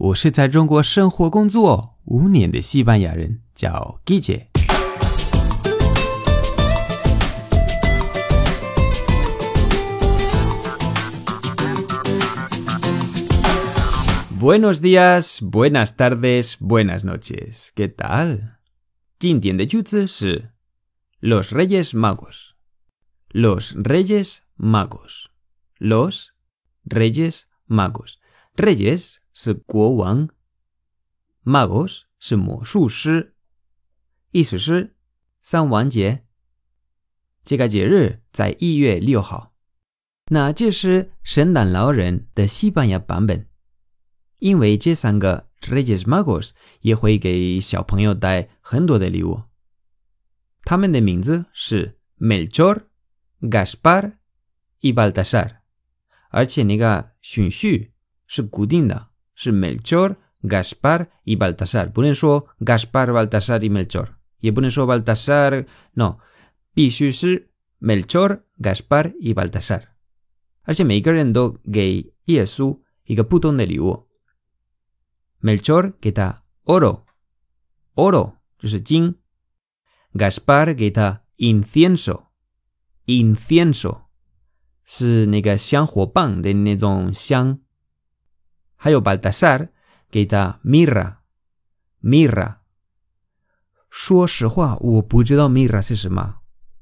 我是在中国生活工作五年的西班牙人，叫 Guille。Buenos días, buenas tardes, buenas noches. ¿Qué tal? 今天的句子是 Los Reyes Magos. Los Reyes Magos. Los Reyes Magos. Reyes 是国王，Magos 是魔术师，意思是三王节。这个节日在一月六号。那这是圣诞老人的西班牙版本。因为这三个 Reyes Magos 也会给小朋友带很多的礼物。他们的名字是 Melchor、Gaspar、Ibaltasar，而且那个顺序是固定的，是 Melchor、Gaspar y Baltasar，不能说 Gaspar、Baltasar y Melchor，也不能说 Baltasar，no，必须是 Melchor、Gaspar y Baltasar。而且每个人都给耶稣一个不同的礼物。Melchor 给他 oro，oro 就是金；Gaspar 给他 incienso，incienso 是那个香火棒的那种香； 还有 Baltasar 给他 mirra，mirra。说实话，我不知道 mirra 是什么。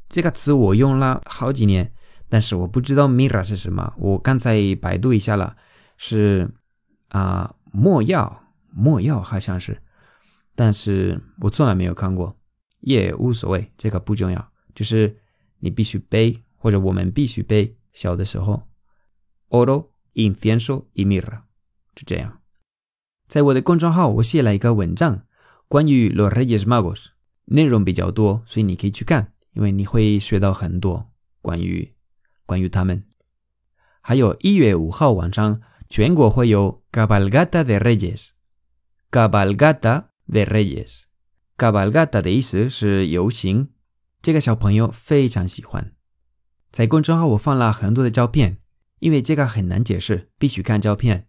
这个词我用了好几年，但是我不知道 mirra 是什么。我刚才百度一下了，是啊，墨药。墨药好像是，但是我从来没有看过，也无所谓，这个不重要。就是你必须背，或者我们必须背。小的时候，oro, incienso y mirra，就这样。在我的公众号，我写了一个文章，关于 los Reyes Magos，内容比较多，所以你可以去看，因为你会学到很多关于关于他们。还有一月五号晚上，全国会有 cabalgata de Reyes。Cabalgata de Reyes，Cabalgata 的意思是游行。这个小朋友非常喜欢。在公众号我放了很多的照片，因为这个很难解释，必须看照片。